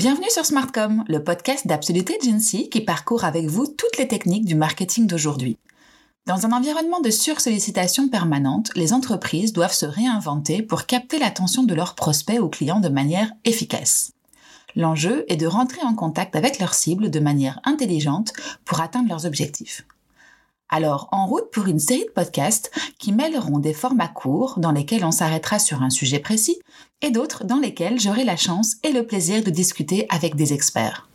Smartcom, le podcast d'Absoluté Agency qui parcourt avec vous toutes les techniques du marketing d'aujourd'hui. Dans un environnement de sursollicitation permanente, les entreprises doivent se réinventer pour capter l'attention de leurs prospects ou clients de manière efficace. L'enjeu est de rentrer en contact avec leurs cibles de manière intelligente pour atteindre leurs objectifs. Alors, en route pour une série de podcasts qui mêleront des formats courts dans lesquels on s'arrêtera sur un sujet précis et d'autres dans lesquels j'aurai la chance et le plaisir de discuter avec des experts.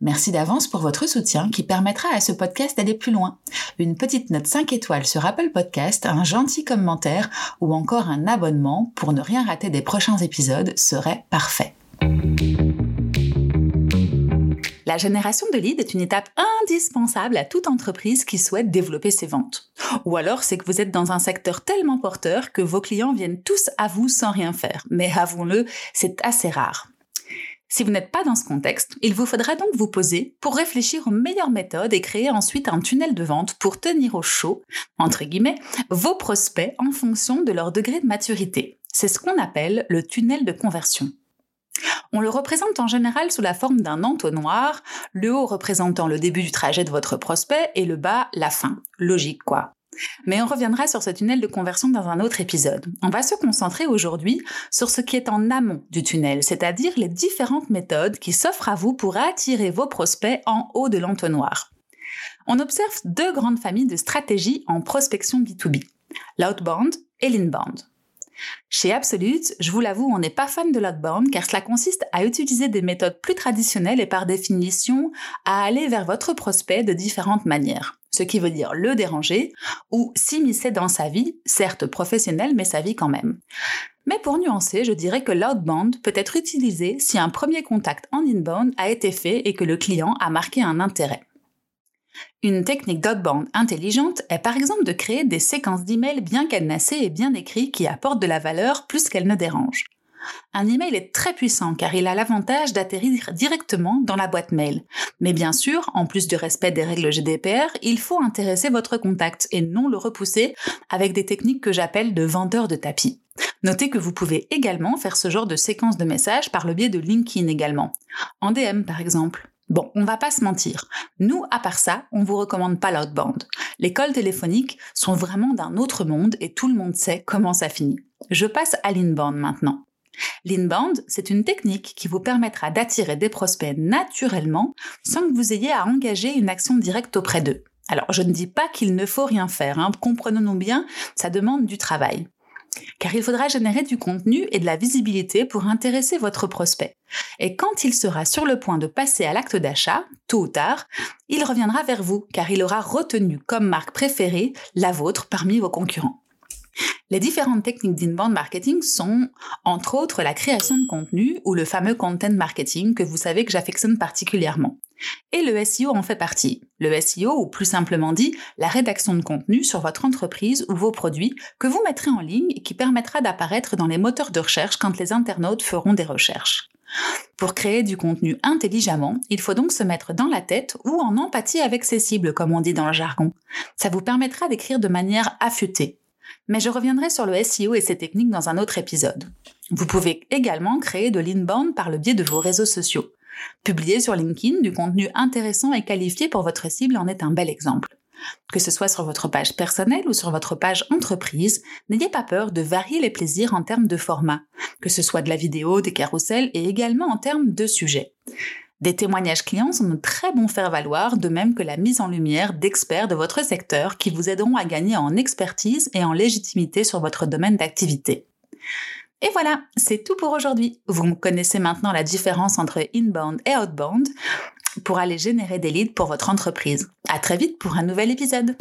Merci d'avance pour votre soutien qui permettra à ce podcast d'aller plus loin. Une petite note 5 étoiles sur Apple Podcast, un gentil commentaire ou encore un abonnement pour ne rien rater des prochains épisodes serait parfait. La génération de leads est une étape indispensable à toute entreprise qui souhaite développer ses ventes. Ou alors c'est que vous êtes dans un secteur tellement porteur que vos clients viennent tous à vous sans rien faire. Mais avouons-le, c'est assez rare. Si vous n'êtes pas dans ce contexte, il vous faudra donc vous poser pour réfléchir aux meilleures méthodes et créer ensuite un tunnel de vente pour tenir au chaud, entre guillemets, vos prospects en fonction de leur degré de maturité. C'est ce qu'on appelle le tunnel de conversion. On le représente en général sous la forme d'un entonnoir, le haut représentant le début du trajet de votre prospect et le bas la fin. Logique quoi. Mais on reviendra sur ce tunnel de conversion dans un autre épisode. On va se concentrer aujourd'hui sur ce qui est en amont du tunnel, c'est-à-dire les différentes méthodes qui s'offrent à vous pour attirer vos prospects en haut de l'entonnoir. On observe deux grandes familles de stratégies en prospection B2B, l'outbound et l'inbound. Chez Absolute, je vous l'avoue, on n'est pas fan de l'outbound car cela consiste à utiliser des méthodes plus traditionnelles et par définition à aller vers votre prospect de différentes manières. Ce qui veut dire le déranger ou s'immiscer dans sa vie, certes professionnelle, mais sa vie quand même. Mais pour nuancer, je dirais que l'outbound peut être utilisé si un premier contact en inbound a été fait et que le client a marqué un intérêt. Une technique d'outbound intelligente est par exemple de créer des séquences d'emails bien cadenassées et bien écrits qui apportent de la valeur plus qu'elles ne dérangent. Un email est très puissant car il a l'avantage d'atterrir directement dans la boîte mail. Mais bien sûr, en plus du respect des règles GDPR, il faut intéresser votre contact et non le repousser avec des techniques que j'appelle de vendeurs de tapis. Notez que vous pouvez également faire ce genre de séquence de messages par le biais de LinkedIn également. En DM par exemple. Bon, on va pas se mentir. Nous, à part ça, on vous recommande pas l'outbound. Les calls téléphoniques sont vraiment d'un autre monde et tout le monde sait comment ça finit. Je passe à l'inbound maintenant. L'inbound, c'est une technique qui vous permettra d'attirer des prospects naturellement sans que vous ayez à engager une action directe auprès d'eux. Alors, je ne dis pas qu'il ne faut rien faire, hein. comprenons-nous bien, ça demande du travail car il faudra générer du contenu et de la visibilité pour intéresser votre prospect. Et quand il sera sur le point de passer à l'acte d'achat, tôt ou tard, il reviendra vers vous, car il aura retenu comme marque préférée la vôtre parmi vos concurrents. Les différentes techniques d'inbound marketing sont, entre autres, la création de contenu ou le fameux content marketing que vous savez que j'affectionne particulièrement. Et le SEO en fait partie. Le SEO, ou plus simplement dit, la rédaction de contenu sur votre entreprise ou vos produits que vous mettrez en ligne et qui permettra d'apparaître dans les moteurs de recherche quand les internautes feront des recherches. Pour créer du contenu intelligemment, il faut donc se mettre dans la tête ou en empathie avec ses cibles, comme on dit dans le jargon. Ça vous permettra d'écrire de manière affûtée. Mais je reviendrai sur le SEO et ses techniques dans un autre épisode. Vous pouvez également créer de l'inbound par le biais de vos réseaux sociaux. Publier sur LinkedIn du contenu intéressant et qualifié pour votre cible en est un bel exemple. Que ce soit sur votre page personnelle ou sur votre page entreprise, n'ayez pas peur de varier les plaisirs en termes de format, que ce soit de la vidéo, des carousels et également en termes de sujets. Des témoignages clients sont de très bons faire-valoir, de même que la mise en lumière d'experts de votre secteur qui vous aideront à gagner en expertise et en légitimité sur votre domaine d'activité. Et voilà, c'est tout pour aujourd'hui. Vous connaissez maintenant la différence entre inbound et outbound pour aller générer des leads pour votre entreprise. À très vite pour un nouvel épisode.